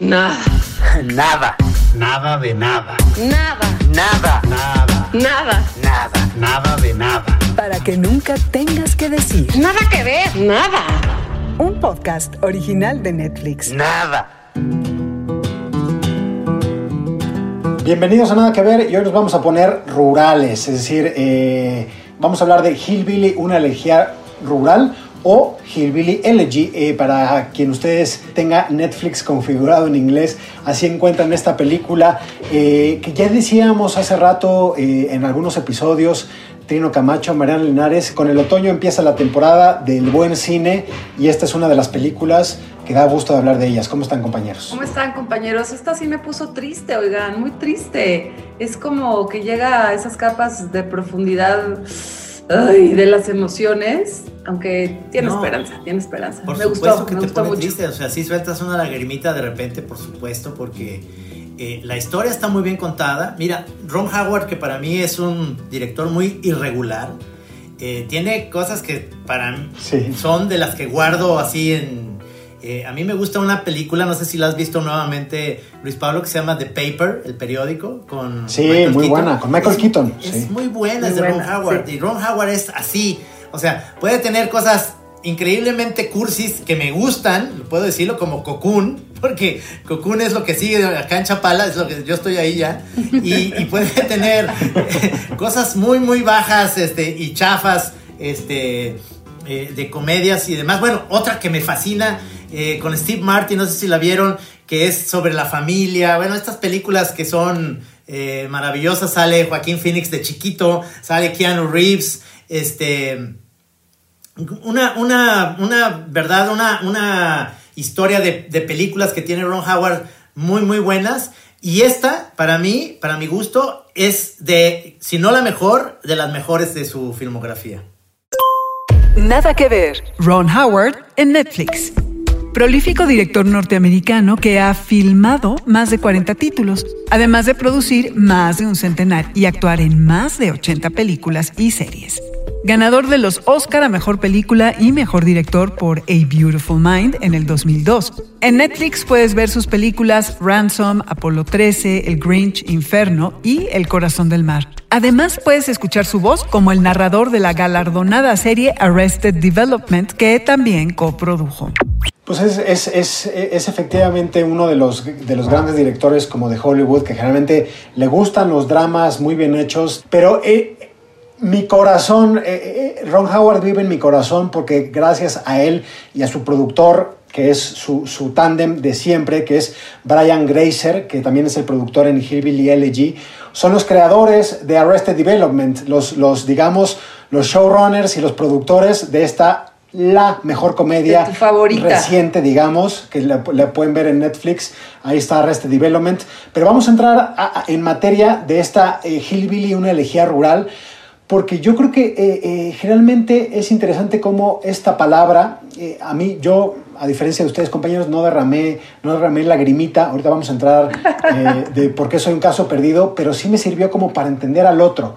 Nada. Nada. Nada de nada. Nada. Nada. Nada. Nada. Nada. Nada de nada. Para que nunca tengas que decir. Nada que ver. Nada. Un podcast original de Netflix. Nada. Bienvenidos a Nada que Ver y hoy nos vamos a poner rurales, es decir, eh, vamos a hablar de Hillbilly, una elegía rural o Hillbilly Elegy, eh, para quien ustedes tenga Netflix configurado en inglés, así encuentran esta película eh, que ya decíamos hace rato eh, en algunos episodios, Trino Camacho, Mariana Linares, con el otoño empieza la temporada del buen cine y esta es una de las películas que da gusto de hablar de ellas. ¿Cómo están compañeros? ¿Cómo están compañeros? Esta sí me puso triste, oigan, muy triste. Es como que llega a esas capas de profundidad ay, de las emociones, aunque tiene No. esperanza, tiene esperanza. Por me supuesto gustó, que me te gustó pone mucho. triste, o sea, sí sueltas una lagrimita de repente, por supuesto, porque eh, la historia está muy bien contada. Mira, Ron Howard, que para mí es un director muy irregular, eh, tiene cosas que para mí Sí. son de las que guardo así en... eh, a mí me gusta una película, no sé si la has visto nuevamente, Luis Pablo, que se llama The Paper, el periódico, con Sí, Michael muy Keaton. buena, con Michael Es- Keaton, Es sí. muy buena, Muy es de Ron Howard. sí. Y Ron Howard es así. O sea, puede tener cosas increíblemente cursis que me gustan, puedo decirlo como Cocoon, porque Cocoon es lo que sigue acá en Chapala, es lo que yo estoy ahí ya. Y, y puede tener cosas muy, muy bajas este, y chafas este, eh, de comedias y demás. Bueno, otra que me fascina eh, con Steve Martin, no sé si la vieron, que es sobre la familia. Bueno, estas películas que son eh, maravillosas. Sale Joaquín Phoenix de chiquito, sale Keanu Reeves, este. Una, una, una verdad, una, una historia de, de películas que tiene Ron Howard muy, muy buenas. Y esta, para mí, para mi gusto, es de, si no la mejor, de las mejores de su filmografía. Nada que ver. Ron Howard en Netflix. Prolífico director norteamericano que ha filmado más de 40 títulos, además de producir más de un centenar y actuar en más de 80 películas y series. Ganador de los Oscar a Mejor Película y Mejor Director por A Beautiful Mind en el 2002. En Netflix puedes ver sus películas Ransom, Apolo 13, El Grinch, Inferno y El Corazón del Mar. Además puedes escuchar su voz como el narrador de la galardonada serie Arrested Development que también coprodujo. Pues es, es, es, es efectivamente uno de los, de los grandes directores como de Hollywood que generalmente le gustan los dramas muy bien hechos, pero eh, mi corazón, eh, eh, Ron Howard vive en mi corazón porque gracias a él y a su productor, que es su, su tándem de siempre, que es Brian Grazer, que también es el productor en Hillbilly Elegy, son los creadores de Arrested Development, los, los digamos, los showrunners y los productores de esta la mejor comedia reciente, digamos, que la, la pueden ver en Netflix. Ahí está Arrested Development. Pero vamos a entrar a- a- en materia de esta eh, Hillbilly, una elegía rural, porque yo creo que eh, eh, generalmente es interesante cómo esta palabra, eh, a mí, yo, a diferencia de ustedes, compañeros, no derramé, no derramé lagrimita. Ahorita vamos a entrar eh, de por qué soy un caso perdido, pero sí me sirvió como para entender al otro.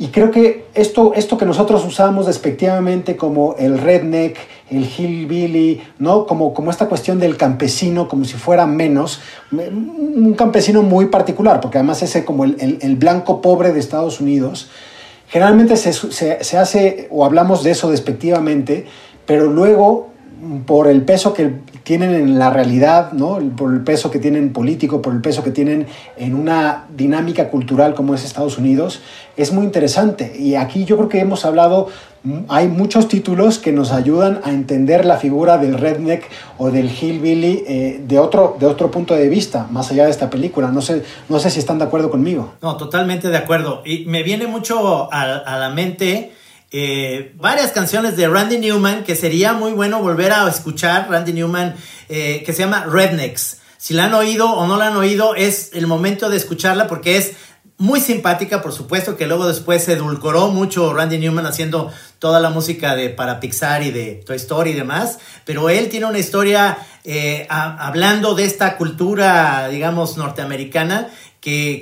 Y creo que esto, esto que nosotros usamos despectivamente como el redneck, el hillbilly, ¿no? Como, como esta cuestión del campesino, como si fuera menos, me- un campesino muy particular, porque además ese como el, el- el blanco pobre de Estados Unidos, generalmente se, se- se hace o hablamos de eso despectivamente, pero luego por el peso que tienen en la realidad, ¿no? por el peso que tienen político, por el peso que tienen en una dinámica cultural como es Estados Unidos, es muy interesante. Y aquí yo creo que hemos hablado, mm, hay muchos títulos que nos ayudan a entender la figura del redneck o del hillbilly eh, de, otro, de otro punto de vista, más allá de esta película. No sé, no sé si están de acuerdo conmigo. No, totalmente de acuerdo. Y me viene mucho a, a la mente eh, varias canciones de Randy Newman que sería muy bueno volver a escuchar. Randy Newman, eh, que se llama Rednecks. Si la han oído o no la han oído, es el momento de escucharla porque es muy simpática, por supuesto, que luego después se edulcoró mucho Randy Newman haciendo toda la música de para Pixar y de Toy Story y demás, pero él tiene una historia eh, hablando de esta cultura, digamos, norteamericana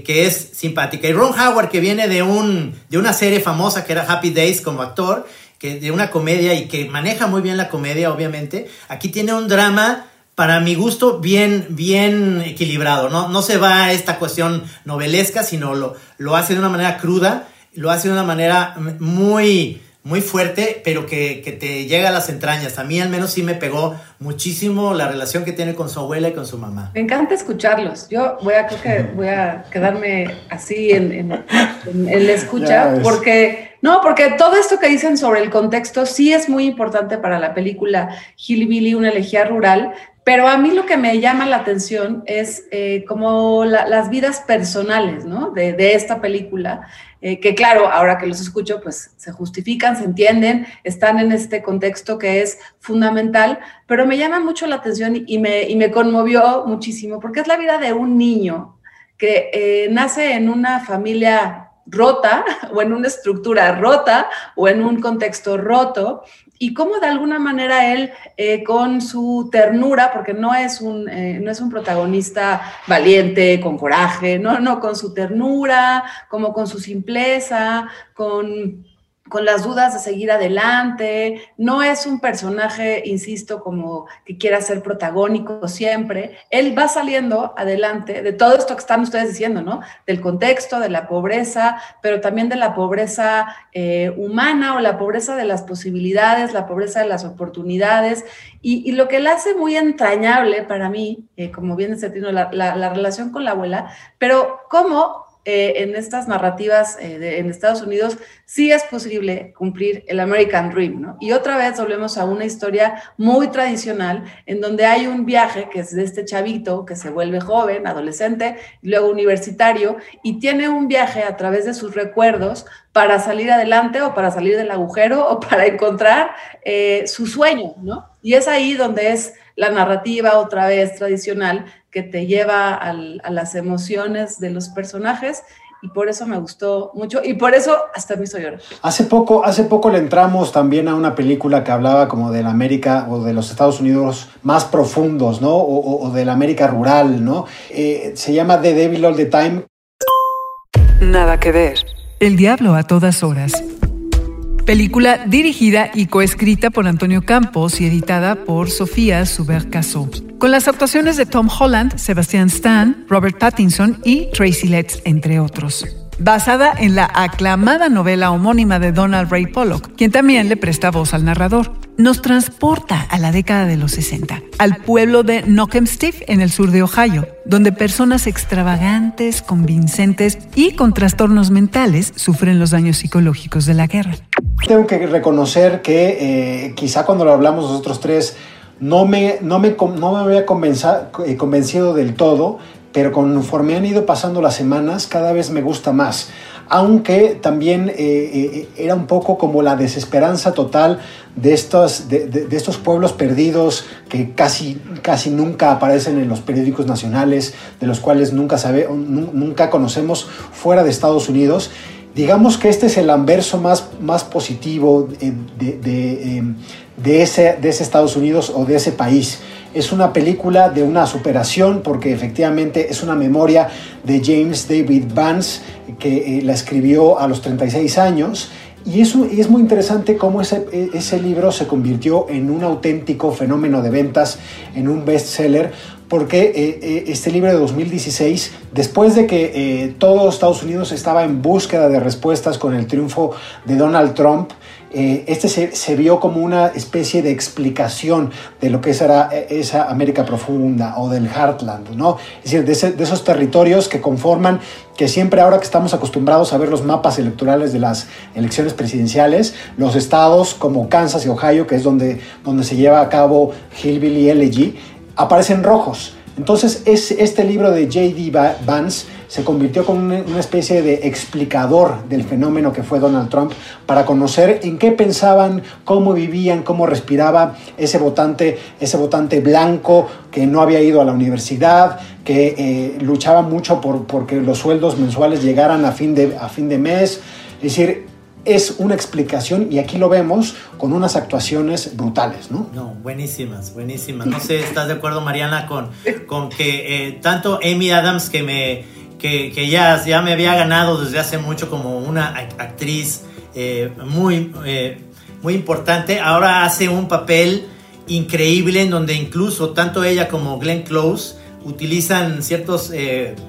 que, es simpática. Y Ron Howard, que viene de, un, de una serie famosa que era Happy Days como actor, que de una comedia y que maneja muy bien la comedia, obviamente, aquí tiene un drama para mi gusto, bien, bien equilibrado. No, no se va a esta cuestión novelesca, sino lo, lo hace de una manera cruda, lo hace de una manera muy, muy fuerte, pero que, que, te llega a las entrañas. A mí al menos sí me pegó muchísimo la relación que tiene con su abuela y con su mamá. Me encanta escucharlos. Yo voy a, creo que voy a quedarme así en, en, en, en la escucha, porque, no, porque todo esto que dicen sobre el contexto sí es muy importante para la película Hillbilly, una elegía rural, pero a mí lo que me llama la atención es eh, como la, las vidas personales, ¿no? De, de esta película eh, que claro, ahora que los escucho, pues se justifican, se entienden, están en este contexto que es fundamental, pero me llama mucho la atención y me, y me conmovió muchísimo, porque es la vida de un niño que eh, nace en una familia rota o en una estructura rota o en un contexto roto y cómo de alguna manera él eh, con su ternura, porque no es, un, eh, no es un protagonista valiente, con coraje, no, no, con su ternura, como con su simpleza, con con las dudas de seguir adelante, no es un personaje, insisto, como que quiera ser protagónico siempre, él va saliendo adelante de todo esto que están ustedes diciendo, ¿no? Del contexto, de la pobreza, pero también de la pobreza eh, humana o la pobreza de las posibilidades, la pobreza de las oportunidades, y, lo que le hace muy entrañable para mí, eh, como bien dice Tino, la, la, la relación con la abuela, pero cómo eh, en estas narrativas eh, de, en Estados Unidos sí es posible cumplir el American Dream, ¿no? Y otra vez volvemos a una historia muy tradicional en donde hay un viaje que es de este chavito que se vuelve joven, adolescente, luego universitario, y tiene un viaje a través de sus recuerdos para salir adelante o para salir del agujero o para encontrar eh, su sueño, ¿no? Y es ahí donde es la narrativa otra vez tradicional que te lleva al, a las emociones de los personajes y por eso me gustó mucho y por eso hasta me hizo llorar. Hace poco, hace poco le entramos también a una película que hablaba como de la América o de los Estados Unidos más profundos, ¿no? O, o de la América rural, ¿no? Eh, se llama The Devil All the Time. Nada que ver. El diablo a todas horas. Película dirigida y coescrita por Antonio Campos y editada por Sofía Subercaso. Con las actuaciones de Tom Holland, Sebastian Stan, Robert Pattinson y Tracy Letts, entre otros. Basada en la aclamada novela homónima de Donald Ray Pollock, quien también le presta voz al narrador. Nos transporta a la década de los 60, al pueblo de Knockemstiff en el sur de Ohio, donde personas extravagantes, convincentes y con trastornos mentales sufren los daños psicológicos de la guerra. Tengo que reconocer que eh, quizá cuando lo hablamos nosotros tres no me, no me, no me había eh, convencido del todo, pero conforme han ido pasando las semanas, cada vez me gusta más. Aunque también eh, eh, era un poco como la desesperanza total de estos, de, de, estos pueblos perdidos que casi, casi nunca aparecen en los periódicos nacionales, de los cuales nunca, sabe, nunca conocemos fuera de Estados Unidos. Digamos que este es el anverso más, más positivo de, de, de, ese, ese Estados Unidos o de ese país. Es una película de una superación porque efectivamente es una memoria de James David Vance que eh, la escribió a los 36 años. Y, y es muy interesante cómo ese, ese libro se convirtió en un auténtico fenómeno de ventas, en un bestseller, porque eh, este libro de 2016, después de que eh, todo Estados Unidos estaba en búsqueda de respuestas con el triunfo de Donald Trump, eh, este se, vio como una especie de explicación de lo que era esa América profunda o del Heartland, ¿no? Es decir, de, de, esos territorios que conforman, que siempre ahora que estamos acostumbrados a ver los mapas electorales de las elecciones presidenciales, los estados como Kansas y Ohio, que es donde, donde se lleva a cabo Hillbilly Elegy, aparecen rojos. Entonces, es, este libro de J.D. Vance se convirtió como una, especie de explicador del fenómeno que fue Donald Trump para conocer en qué pensaban, cómo vivían, cómo respiraba ese votante, ese votante blanco que no había ido a la universidad, que eh, luchaba mucho por porque los sueldos mensuales llegaran a fin de, a fin de mes. Es decir, es una explicación y aquí lo vemos con unas actuaciones brutales, ¿no? No, buenísimas, buenísimas. No sé, ¿estás de acuerdo, Mariana, con, con que eh, tanto Amy Adams, que, me, que, que ya, ya me había ganado desde hace mucho como una actriz eh, muy, eh, muy importante, ahora hace un papel increíble en donde incluso tanto ella como Glenn Close utilizan ciertos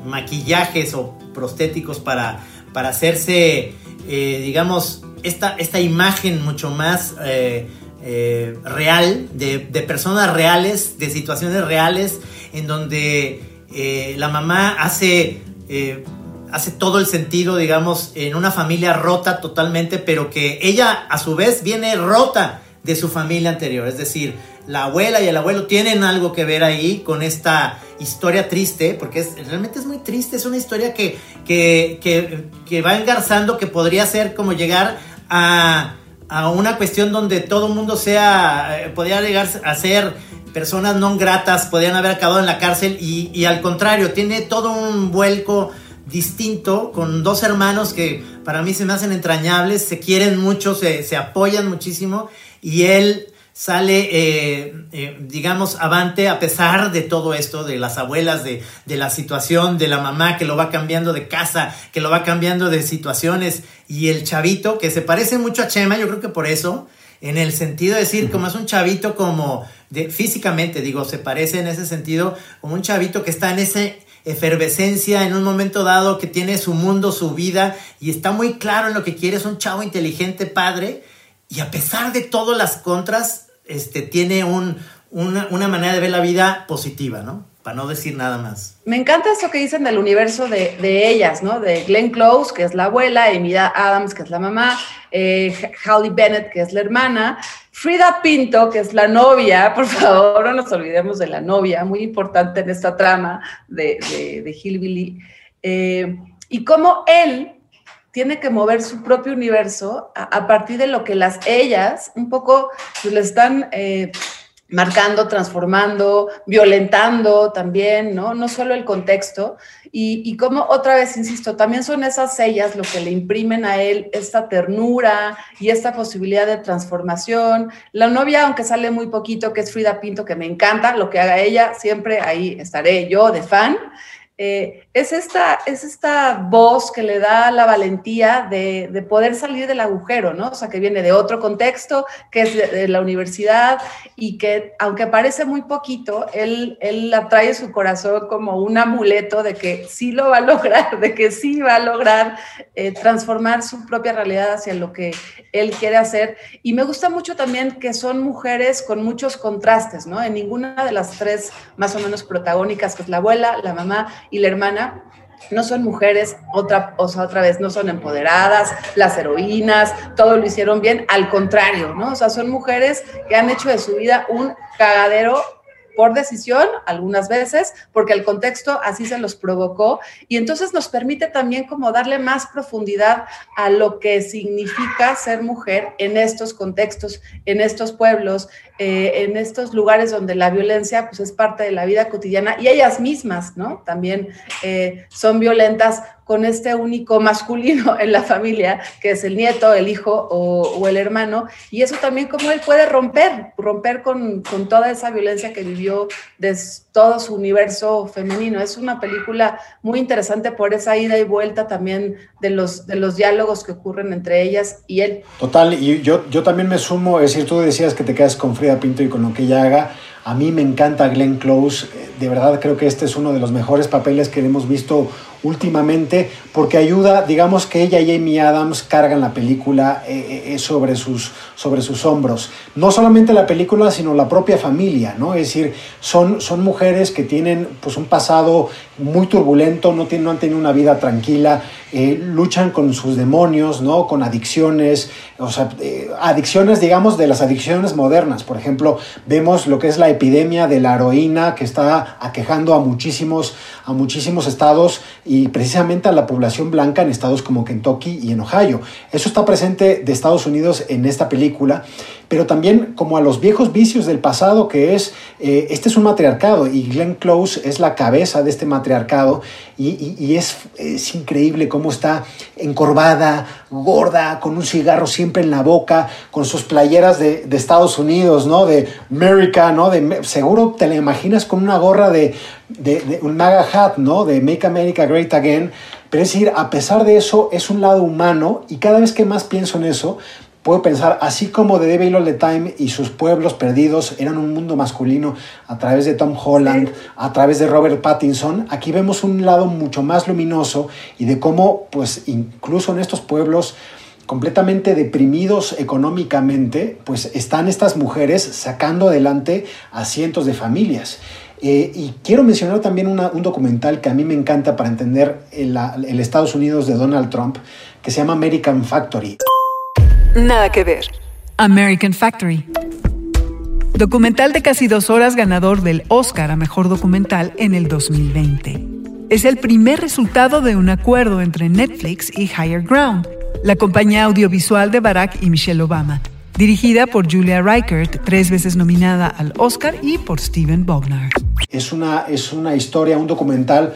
maquillajes o prostéticos para, para hacerse, eh, digamos, esta, esta imagen mucho más eh, real, de, de, personas reales, de situaciones reales, en donde la mamá hace hace todo el sentido, digamos, en una familia rota totalmente, pero que ella a su vez viene rota de su familia anterior. Es decir, la abuela y el abuelo tienen algo que ver ahí con esta historia triste, porque realmente es muy triste, es una historia que, que, va engarzando, que podría ser como llegar a, una cuestión donde todo el mundo sea, eh, podría llegar a ser personas no gratas, podrían haber acabado en la cárcel y, y al contrario, tiene todo un vuelco distinto con dos hermanos que para mí se me hacen entrañables, se quieren mucho, se, se apoyan muchísimo y él sale, eh, eh, digamos, avante a pesar de todo esto, de las abuelas, de, de, la situación, de la mamá que lo va cambiando de casa, que lo va cambiando de situaciones, y el chavito que se parece mucho a Chema, yo creo que por eso, en el sentido de decir, como es un chavito como, de, físicamente digo, se parece en ese sentido, como un chavito que está en esa efervescencia en un momento dado, que tiene su mundo, su vida, y está muy claro en lo que quiere, es un chavo inteligente, padre, y a pesar de todas las contras, este, tiene un, una, manera de ver la vida positiva, ¿no? Para no decir nada más. Me encanta esto que dicen del universo de, ellas, ¿no? De Glenn Close, que es la abuela, Emilia Adams, que es la mamá, eh, Bennett, que es la hermana, Frida Pinto, que es la novia, por favor, no nos olvidemos de la novia, muy importante en esta trama de, de, Hillbilly. Eh, y cómo él tiene que mover su propio universo a, partir de lo que las ellas un poco pues, le están eh, marcando, transformando, violentando también, ¿no? No solo el contexto. Y, y como otra vez, insisto, también son esas ellas lo que le imprimen a él esta ternura y esta posibilidad de transformación. La novia, aunque sale muy poquito, que es Frida Pinto, que me encanta, lo que haga ella, siempre ahí estaré yo de fan. Eh, es, esta, es esta voz que le da la valentía de, de, poder salir del agujero, ¿no? O sea, que viene de otro contexto, que es de, la universidad y que, aunque parece muy poquito, él, él atrae su corazón como un amuleto de que sí lo va a lograr, de que sí va a lograr eh, transformar su propia realidad hacia lo que él quiere hacer. Y me gusta mucho también que son mujeres con muchos contrastes, ¿no? En ninguna de las tres más o menos protagónicas, que es la abuela, la mamá y la hermana no son mujeres, otra, o sea, otra vez, no son empoderadas, las heroínas, todo lo hicieron bien, al contrario, ¿no? O sea, son mujeres que han hecho de su vida un cagadero por decisión algunas veces, porque el contexto así se los provocó y entonces nos permite también como darle más profundidad a lo que significa ser mujer en estos contextos, en estos pueblos, eh, en estos lugares donde la violencia pues es parte de la vida cotidiana y ellas mismas, ¿no? También eh, son violentas con este único masculino en la familia, que es el nieto, el hijo o, el hermano, y eso también como él puede romper, romper con, con toda esa violencia que vivió de todo su universo femenino. Es una película muy interesante por esa ida y vuelta también de los, de los diálogos que ocurren entre ellas y él. Total, y yo, yo también me sumo, es decir, tú decías que te quedas con Frida Pinto y con lo que ella haga. A mí me encanta Glenn Close, de verdad creo que este es uno de los mejores papeles que hemos visto últimamente porque ayuda, digamos que ella y Amy Adams cargan la película eh, eh, sobre, sus, sobre sus hombros. No solamente la película, sino la propia familia, ¿no? Es decir, son, son mujeres que tienen pues, un pasado muy turbulento, no, han tenido una vida tranquila, eh, luchan con sus demonios, ¿no? Con adicciones, o sea, adicciones, digamos, de las adicciones modernas. Por ejemplo, vemos lo que es la epidemia de la heroína que está aquejando a muchísimos, a muchísimos estados y precisamente a la población blanca en estados como Kentucky y en Ohio. Eso está presente de Estados Unidos en esta película pero también como a los viejos vicios del pasado, que es, eh, este es un matriarcado y Glenn Close es la cabeza de este matriarcado y, es, es, increíble cómo está encorvada, gorda, con un cigarro siempre en la boca, con sus playeras de, de Estados Unidos, ¿no? De America, ¿no? De, seguro te la imaginas con una gorra de, de, un MAGA hat, ¿no? De Make America Great Again. Pero es decir, a pesar de eso, es un lado humano y cada vez que más pienso en eso, puedo pensar, así como The Devil All the Time y sus pueblos perdidos eran un mundo masculino a través de Tom Holland, a través de Robert Pattinson, aquí vemos un lado mucho más luminoso y de cómo, pues, incluso en estos pueblos completamente deprimidos económicamente, pues están estas mujeres sacando adelante a cientos de familias. Eh, y quiero mencionar también un documental que a mí me encanta para entender el, el Estados Unidos de Donald Trump, que se llama American Factory. Nada que ver. American Factory. Documental de casi dos horas ganador del Oscar a Mejor Documental en el 2020. Es el primer resultado de un acuerdo entre Netflix y Higher Ground, la compañía audiovisual de Barack y Michelle Obama, dirigida por Julia Reichert, tres veces nominada al Oscar, y por Steven Bognar. Es una, es una historia, un documental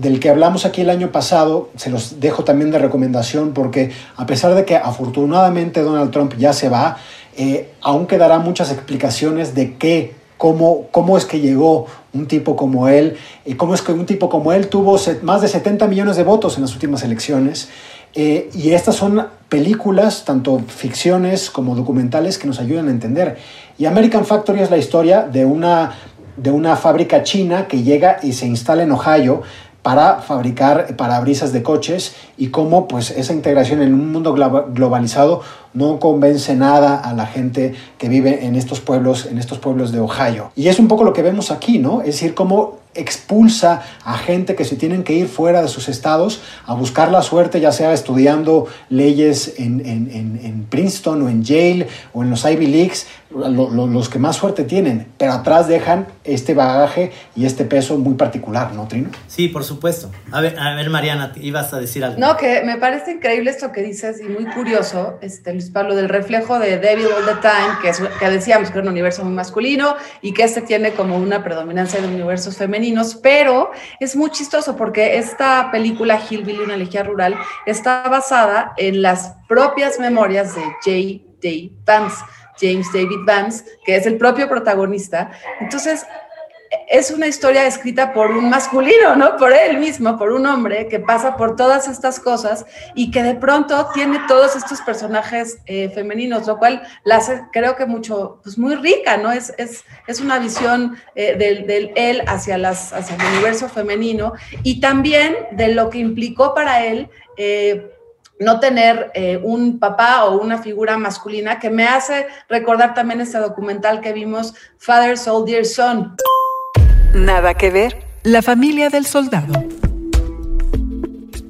del que hablamos aquí el año pasado, se los dejo también de recomendación porque a pesar de que afortunadamente Donald Trump ya se va, eh, aún quedará muchas explicaciones de qué, cómo, cómo es que llegó un tipo como él, y cómo es que un tipo como él tuvo más de 70 millones de votos en las últimas elecciones. Eh, y estas son películas, tanto ficciones como documentales, que nos ayudan a entender. Y American Factory es la historia de una, de una fábrica china que llega y se instala en Ohio para fabricar parabrisas de coches y cómo pues esa integración en un mundo globalizado no convence nada a la gente que vive en estos pueblos, en estos pueblos de Ohio. Y es un poco lo que vemos aquí, ¿no? Es decir, cómo expulsa a gente que se tienen que ir fuera de sus estados a buscar la suerte, ya sea estudiando leyes en, Princeton o en Yale o en los Ivy Leagues, los que más suerte tienen, pero atrás dejan este bagaje y este peso muy particular, ¿no, Trino? Sí, por supuesto. A ver, a ver Mariana, ibas a decir algo. No, que me parece increíble esto que dices y muy curioso, este, Luis Pablo, del reflejo de Devil All the Time, que, es, que decíamos que era un universo muy masculino y que este tiene como una predominancia de universos femeninos, pero es muy chistoso porque esta película Hillbilly, una elegía rural, está basada en las propias memorias de J.D. Vance James David Vance, que es el propio protagonista. Entonces, es una historia escrita por un masculino, ¿no? Por él mismo, por un hombre que pasa por todas estas cosas y que de pronto tiene todos estos personajes eh, femeninos, lo cual la hace, creo que mucho, pues muy rica, ¿no? Es, es, es una visión eh, del, él hacia, las, hacia el universo femenino y también de lo que implicó para él. Eh, no tener eh, un papá o una figura masculina que me hace recordar también este documental que vimos, Father Soldier Son. Nada que ver, la familia del soldado.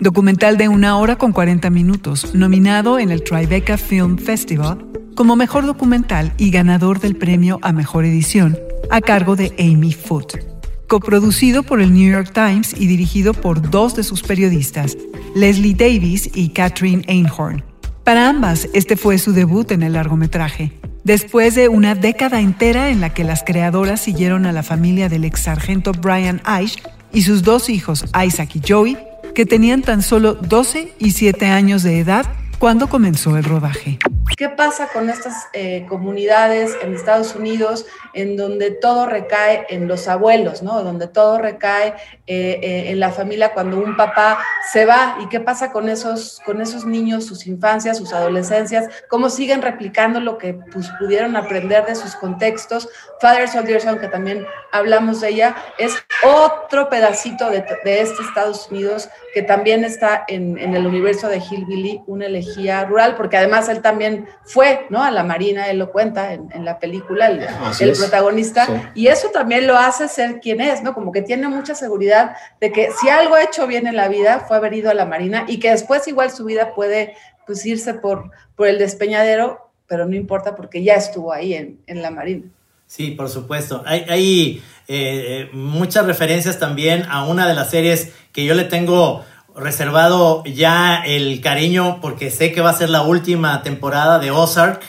Documental de una hora con 40 minutos, nominado en el Tribeca Film Festival como mejor documental y ganador del premio a mejor edición, a cargo de Amy Foote coproducido por el New York Times y dirigido por dos de sus periodistas, Leslie Davis y Catherine Einhorn. Para ambas, este fue su debut en el largometraje. Después de una década entera en la que las creadoras siguieron a la familia del ex sargento Brian Aish y sus dos hijos, Isaac y Joey, que tenían tan solo 12 y 7 años de edad cuando comenzó el rodaje. ¿Qué pasa con estas eh, comunidades en Estados Unidos en donde todo recae en los abuelos, ¿no? Donde todo recae eh, eh, en la familia cuando un papá se va. ¿Y qué pasa con esos, con esos niños, sus infancias, sus adolescencias? ¿Cómo siguen replicando lo que pues, pudieron aprender de sus contextos? Father Soldiers, aunque también hablamos de ella, es otro pedacito de, de este Estados Unidos que también está en, en el universo de Hillbilly, una elegía rural, porque además él también fue, ¿no? A la Marina, él lo cuenta en, la película, el, protagonista, y eso también lo hace ser quien es, ¿no? Como que tiene mucha seguridad de que si algo ha hecho bien en la vida fue haber ido a la Marina y que después igual su vida puede pues irse por, por el despeñadero, pero no importa porque ya estuvo ahí en, la Marina. Sí, por supuesto. Hay, eh, muchas referencias también a una de las series que yo le tengo reservado ya el cariño porque sé que va a ser la última temporada de Ozark.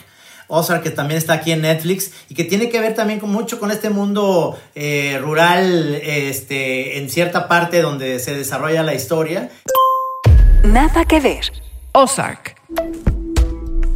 Ozark que también está aquí en Netflix y que tiene que ver también con mucho con este mundo eh, rural este, en cierta parte donde se desarrolla la historia. Nada que ver. Ozark.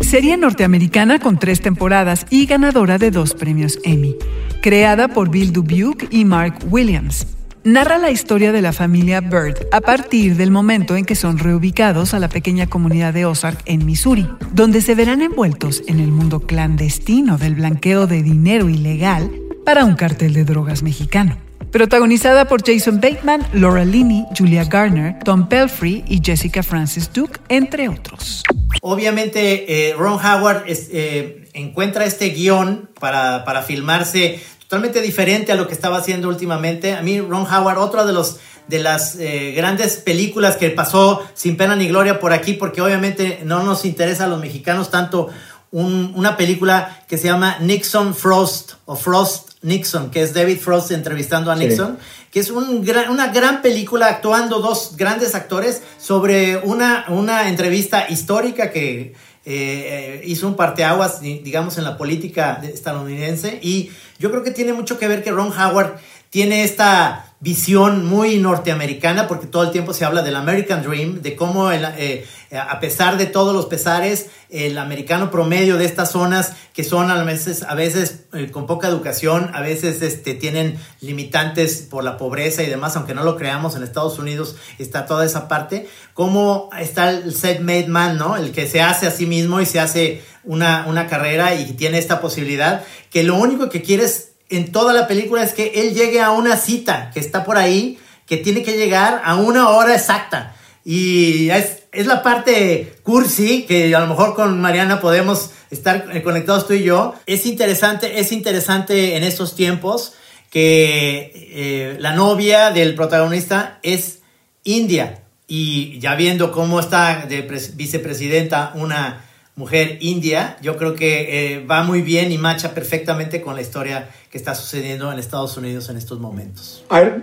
Serie norteamericana con tres temporadas y ganadora de dos premios Emmy. Creada por Bill Dubuque y Mark Williams narra la historia de la familia Bird a partir del momento en que son reubicados a la pequeña comunidad de Ozark en Missouri, donde se verán envueltos en el mundo clandestino del blanqueo de dinero ilegal para un cartel de drogas mexicano. Protagonizada por Jason Bateman, Laura Linney, Julia Garner, Tom Pelfrey y Jessica Francis Duke, entre otros. Obviamente, eh, Ron Howard eh, encuentra este guion para, para filmarse totalmente diferente a lo que estaba haciendo últimamente. A mí, Ron Howard, otra de los de las eh, grandes películas que pasó sin pena ni gloria por aquí, porque obviamente no nos interesa a los mexicanos tanto una película que se llama Nixon Frost o Frost Nixon, que es David Frost entrevistando a Nixon, que es un una gran película actuando dos grandes actores sobre una, una entrevista histórica que eh, hizo un parteaguas, digamos, en la política estadounidense. Y yo creo que tiene mucho que ver que Ron Howard tiene esta visión muy norteamericana, porque todo el tiempo se habla del American Dream, de cómo eh, a pesar de todos los pesares, el americano promedio de estas zonas, que son a veces, a veces eh, con poca educación, a veces este, tienen limitantes por la pobreza y demás, aunque no lo creamos, en Estados Unidos está toda esa parte, cómo está el self-made man, ¿no? El que se hace a sí mismo y se hace una, una carrera y tiene esta posibilidad, que lo único que quiere en toda la película es que él llegue a una cita que está por ahí, que tiene que llegar a una hora exacta. Y es, es la parte cursi, que a lo mejor con Mariana podemos estar conectados tú y yo. Es interesante, es interesante en estos tiempos que eh, la novia del protagonista es India. Y ya viendo cómo está de vicepresidenta una mujer india, yo creo que eh, va muy bien y marcha perfectamente con la historia que está sucediendo en Estados Unidos en estos momentos. A ver,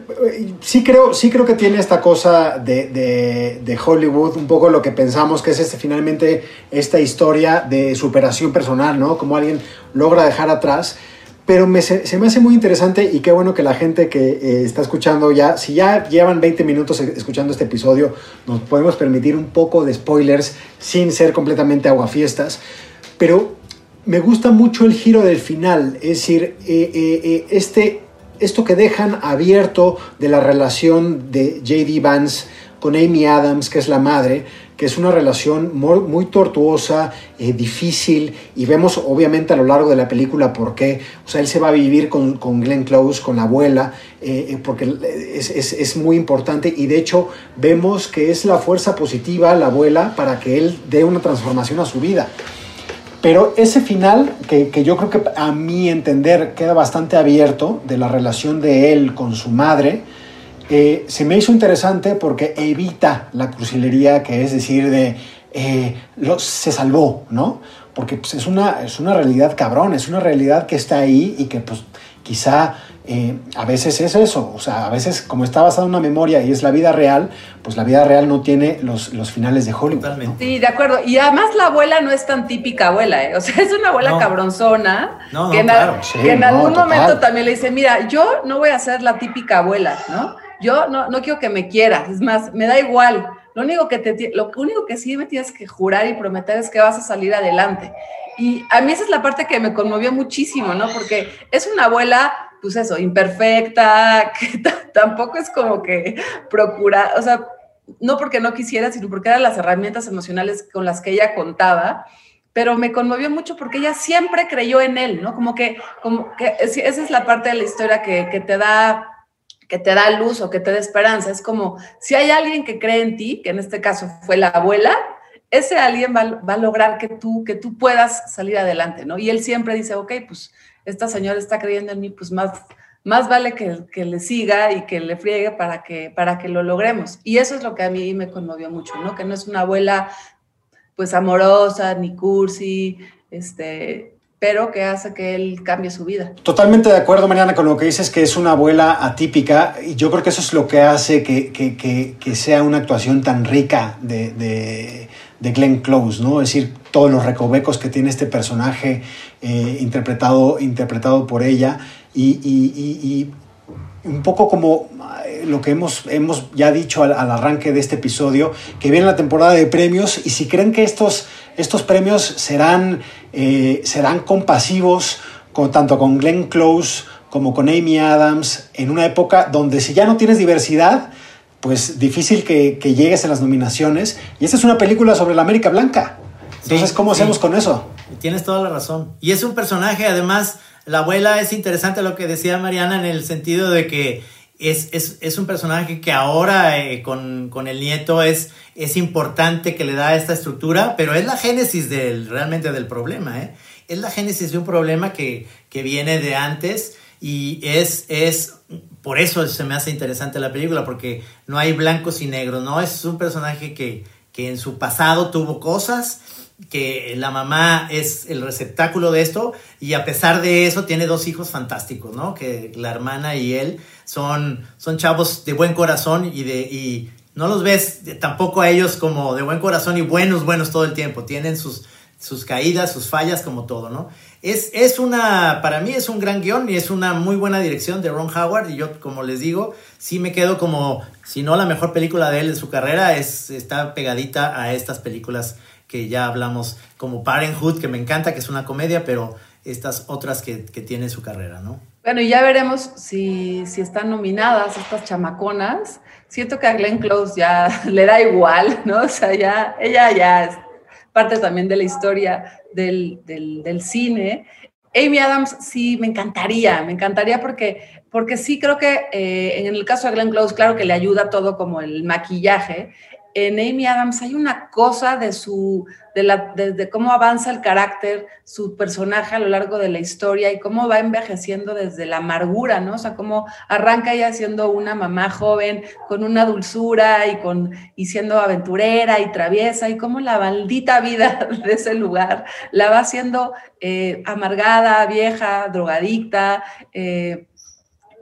sí creo, sí creo que tiene esta cosa de, de, Hollywood, un poco lo que pensamos que es este, finalmente esta historia de superación personal, ¿no? Como alguien logra dejar atrás. Pero me, se, me hace muy interesante y qué bueno que la gente que eh, está escuchando ya, si ya llevan 20 minutos escuchando este episodio, nos podemos permitir un poco de spoilers sin ser completamente aguafiestas. Pero me gusta mucho el giro del final, es decir, eh, eh, este, esto que dejan abierto de la relación de JD Vance con Amy Adams, que es la madre, que es una relación muy, tortuosa, eh, difícil, y vemos obviamente a lo largo de la película por qué. O sea, él se va a vivir con, con Glenn Close, con la abuela, eh, eh, porque es, es, es, muy importante, y de hecho vemos que es la fuerza positiva, la abuela, para que él dé una transformación a su vida. Pero ese final, que, que yo creo que a mi entender queda bastante abierto, de la relación de él con su madre, eh, se me hizo interesante porque evita la crucilería, que es decir, de eh, se salvó, ¿no? Porque pues, es, una, es una realidad cabrón, es una realidad que está ahí y que pues quizá eh, a veces es eso, o sea, a veces como está basada en una memoria y es la vida real, pues la vida real no tiene los, los finales de Hollywood. Totalmente. Sí, de acuerdo. Y además la abuela no es tan típica abuela, ¿eh? o sea, es una abuela cabronzona que, en, que en algún momento también le dice, mira, yo no voy a ser la típica abuela, ¿no? Yo no, no quiero que me quieras, es más, me da igual. Lo único que te, lo único que sí me tienes que jurar y prometer es que vas a salir adelante. Y a mí esa es la parte que me conmovió muchísimo, ¿no? Porque es una abuela, pues eso, imperfecta, que tampoco es como que procura, o sea, no porque no quisiera, sino porque eran las herramientas emocionales con las que ella contaba pero me conmovió mucho porque ella siempre creyó en él, ¿no? Como que, como que esa es la parte de la historia que, que te da que te da luz o que te da esperanza. Es como, si hay alguien que cree en ti, que en este caso fue la abuela, ese alguien va, a lograr que tú, que tú puedas salir adelante, ¿no? Y él siempre dice, ok, pues esta señora está creyendo en mí, pues más, más vale que, que, le siga y que le friegue para que, para que lo logremos. Y eso es lo que a mí me conmovió mucho, ¿no? Que no es una abuela pues amorosa, ni cursi, este, pero que hace que él cambie su vida. Totalmente de acuerdo, Mariana, con lo que dices, que es una abuela atípica, y yo creo que eso es lo que hace que, que, que, sea una actuación tan rica de, de, Glenn Close, ¿no? Es decir, todos los recovecos que tiene este personaje eh, interpretado, interpretado por ella, y, y, y, un poco como eh, lo que hemos, hemos ya dicho al, al arranque de este episodio, que viene la temporada de premios, y si creen que estos estos premios serán, eh, serán compasivos con, tanto con Glenn Close como con Amy Adams, en una época donde si ya no tienes diversidad, pues difícil que, llegues a las nominaciones. Y esta es una película sobre la América Blanca. Entonces, ¿cómo hacemos con eso? Tienes toda la razón. Y es un personaje, además, la abuela es interesante lo que decía Mariana en el sentido de que es, es, un personaje que ahora eh, con, el nieto es, es importante que le da esta estructura, pero es la génesis del, realmente del problema. ¿eh? Es la génesis de un problema que, que viene de antes y es, es, por eso se me hace interesante la película, porque no hay blancos y negros, ¿no? Es un personaje que, que en su pasado tuvo cosas que la mamá es el receptáculo de esto y a pesar de eso tiene dos hijos fantásticos, ¿no? Que la hermana y él son, son chavos de buen corazón y de y no los ves tampoco a ellos como de buen corazón y buenos, buenos todo el tiempo. Tienen sus, sus caídas, sus fallas como todo, ¿no? Es, es una, para mí es un gran guion y es una muy buena dirección de Ron Howard y yo, como les digo, sí me quedo como, si no la mejor película de él de su carrera, es, está pegadita a estas películas que ya hablamos como Parenthood, que me encanta, que es una comedia, pero estas otras que, que tiene su carrera, ¿no? Bueno, y ya veremos si, si están nominadas estas chamaconas. Siento que a Glenn Close ya le da igual, ¿no? O sea, ya, ella ya es parte también de la historia del, del, del cine. Amy Adams sí me encantaría, me encantaría porque, porque sí creo que eh, en el caso de Glenn Close, claro que le ayuda todo como el maquillaje en Amy Adams hay una cosa de su, de, la, cómo avanza el carácter, su personaje a lo largo de la historia y cómo va envejeciendo desde la amargura, ¿no? O sea, cómo arranca ella siendo una mamá joven con una dulzura y, con, y siendo aventurera y traviesa y cómo la maldita vida de ese lugar la va haciendo eh, amargada, vieja, drogadicta. Eh,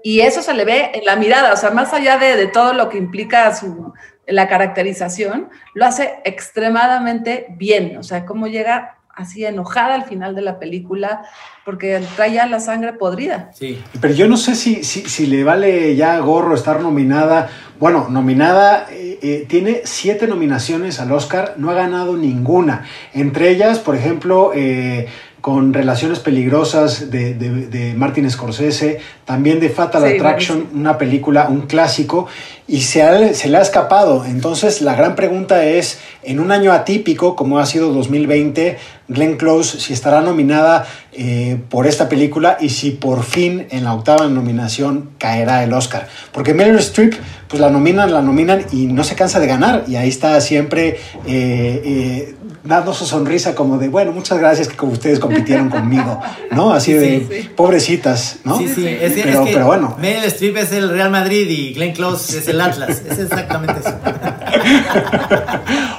y eso se le ve en la mirada, o sea, más allá de, de todo lo que implica su, la caracterización, lo hace extremadamente bien. O sea, cómo llega así enojada al final de la película porque trae ya la sangre podrida. Sí. Pero yo no sé si, si, le vale ya gorro estar nominada. Bueno, nominada, eh, eh, tiene siete nominaciones al Oscar, no ha ganado ninguna. Entre ellas, por ejemplo, eh, con Relaciones Peligrosas de, de, Martin Scorsese, también de Fatal Attraction, una película, un clásico, y se, se le ha escapado. Entonces, la gran pregunta es, en un año atípico como ha sido 2020, Glenn Close, si estará nominada eh, por esta película y si por fin en la octava nominación caerá el Oscar. Porque Meryl Streep, pues la nominan, la nominan y no se cansa de ganar, y ahí está siempre... Eh, eh, dando su sonrisa como de, bueno, muchas gracias que ustedes compitieron conmigo, ¿no? Así de pobrecitas, ¿no? Sí, sí, es, pero, pero bueno. Meryl Streep es el Real Madrid y Glenn Close es el Atlas, es exactamente eso.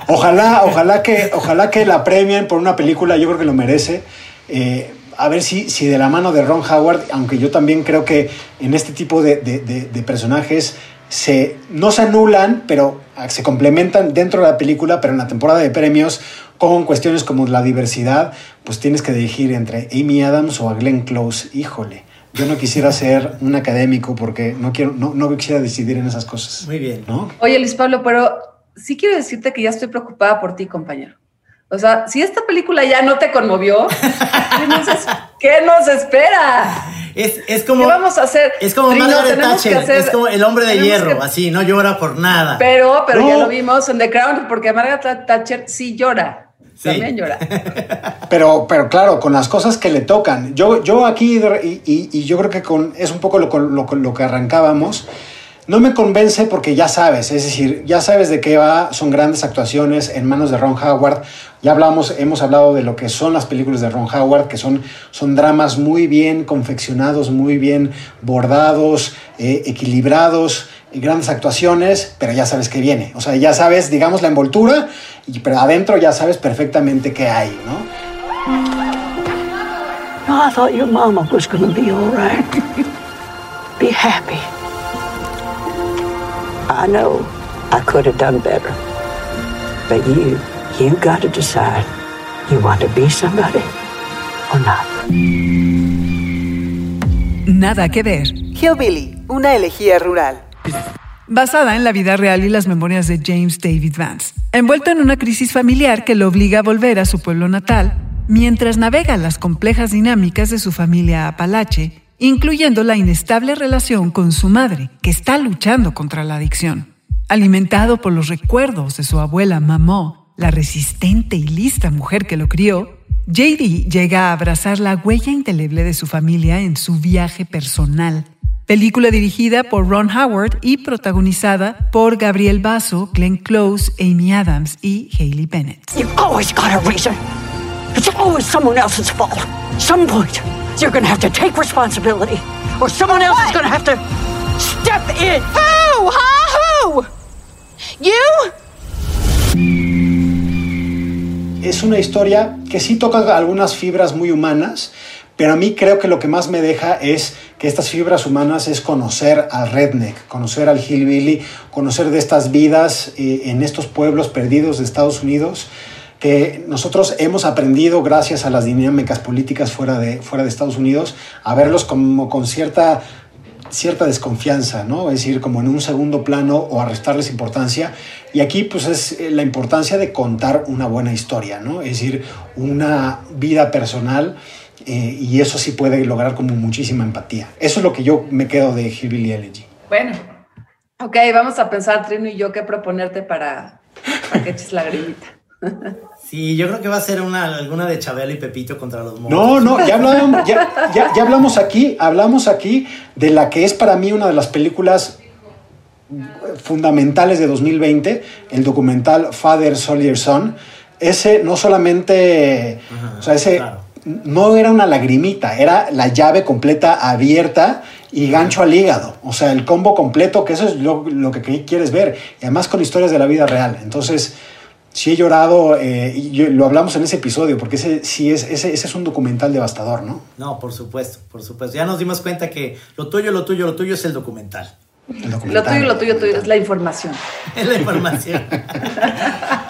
ojalá, ojalá que, ojalá que la premien por una película, yo creo que lo merece. Eh, a ver si, si de la mano de Ron Howard, aunque yo también creo que en este tipo de, de, de personajes se, no se anulan, pero se complementan dentro de la película, pero en la temporada de premios con cuestiones como la diversidad, pues tienes que dirigir entre Amy Adams o a Glenn Close. Híjole, yo no quisiera ser un académico porque no, quiero, no, no quisiera decidir en esas cosas. Muy bien. ¿no? Oye, Luis Pablo, pero sí quiero decirte que ya estoy preocupada por ti, compañero. O sea, si esta película ya no te conmovió, ¿qué nos espera? Es, es como. ¿Qué vamos a hacer? Es como Margaret Thatcher. es como el hombre de hierro, así, no llora por nada. Pero, pero ya lo vimos en The Crown, porque Margaret Thatcher sí llora. También llora. Pero, pero claro, con las cosas que le tocan. Yo, yo aquí, y, y, yo creo que con, es un poco lo, lo, lo que arrancábamos. No me convence porque ya sabes, es decir, ya sabes de qué va, son grandes actuaciones en manos de Ron Howard. Ya hablamos, hemos hablado de lo que son las películas de Ron Howard, que son, son dramas muy bien confeccionados, muy bien bordados, eh, equilibrados, grandes actuaciones, pero ya sabes qué viene. O sea, ya sabes, digamos, la envoltura, y, pero adentro ya sabes perfectamente qué hay, ¿no? No, I thought your mama was going be all right. Be happy. I know I could have done better. But you, you got to decide. You want to be somebody or not. Nada que ver. Hillbilly, una elegía rural. Basada en la vida real y las memorias de James David Vance. Envuelto en una crisis familiar que lo obliga a volver a su pueblo natal, mientras navega las complejas dinámicas de su familia apalache incluyendo la inestable relación con su madre, que está luchando contra la adicción. Alimentado por los recuerdos de su abuela Mamó, la resistente y lista mujer que lo crió, JD llega a abrazar la huella indeleble de su familia en su viaje personal. Película dirigida por Ron Howard y protagonizada por Gabriel Basso, Glenn Close, Amy Adams y Haley Bennett. You've always got a reason. It's always someone else's fault. Some point, you're gonna have to take responsibility, or someone else is gonna have to step in. Who? Huh? Who? You? Es una historia que sí toca algunas fibras muy humanas, pero a mí creo que lo que más me deja es que estas fibras humanas es conocer al redneck, conocer al hillbilly, conocer de estas vidas eh, en estos pueblos perdidos de Estados Unidos que nosotros hemos aprendido gracias a las dinámicas políticas fuera de, fuera de Estados Unidos a verlos como con cierta cierta desconfianza, ¿no? Es decir, como en un segundo plano o a restarles importancia. Y aquí, pues, es la importancia de contar una buena historia, ¿no? Es decir, una vida personal eh, y eso sí puede lograr como muchísima empatía. Eso es lo que yo me quedo de Hillbilly Elegy. Bueno, ok, vamos a pensar, Trino y yo, qué proponerte para, para que eches la grimita. Sí, yo creo que va a ser una, alguna de Chabelo y Pepito contra los monstruos. No, no, ya hablamos, ya, ya, ya hablamos aquí, hablamos aquí de la que es para mí una de las películas fundamentales de 2020, el documental Father Soldier Son. Ese no solamente, Ajá, o sea, ese claro. No era una lagrimita, era la llave completa abierta y gancho al hígado. O sea, el combo completo, que eso es lo, lo que quieres ver. Y además con historias de la vida real. Entonces, sí he llorado, eh, y yo- lo hablamos en ese episodio, porque ese sí es, ese, ese es un documental devastador, ¿no? No, por supuesto, por supuesto. Ya nos dimos cuenta que lo tuyo, lo tuyo, lo tuyo es el documental. El Lo documental. tuyo, lo tuyo, tuyo es la información. Es la información.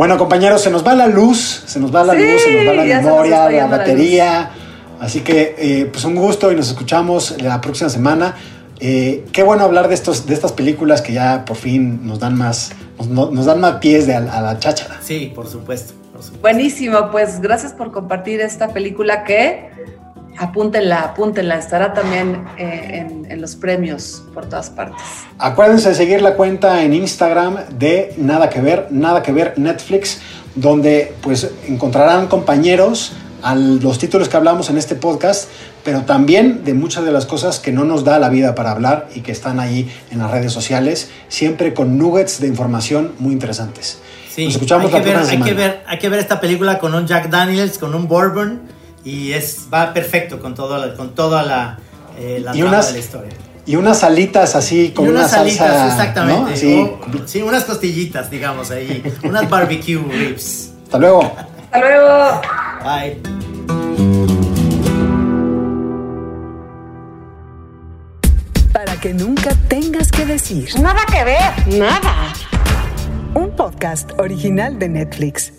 Bueno, compañeros, se nos va la luz, se nos va la Sí, luz, se nos va la memoria, la batería. Así que, eh, pues un gusto y nos escuchamos la próxima semana. Eh, qué bueno hablar de, estos, de estas películas que ya por fin nos dan más, nos, no- nos dan más pies de a, a la cháchara. Sí, por supuesto, por supuesto. Buenísimo, pues gracias por compartir esta película que apúntenla, apúntenla, estará también eh, en, en los premios por todas partes. Acuérdense de seguir la cuenta en Instagram de Nada que ver, Nada que ver Netflix, donde pues encontrarán compañeros a los títulos que hablamos en este podcast, pero también de muchas de las cosas que no nos da la vida para hablar y que están ahí en las redes sociales, siempre con nuggets de información muy interesantes. Sí, Nos escuchamos hay la que, ver, próxima hay, que ver, hay que ver esta película con un Jack Daniels, con un Bourbon, y es, va perfecto con, todo la- con toda la, eh, la Y unas- de la historia. Y unas alitas así con y unas una alitas, salsa, exactamente. o- sí, unas costillitas, digamos, ahí. unas barbecue ribs. Hasta luego. Hasta luego. Bye. Para que nunca tengas que decir. Nada que ver. Nada. Un podcast original de Netflix.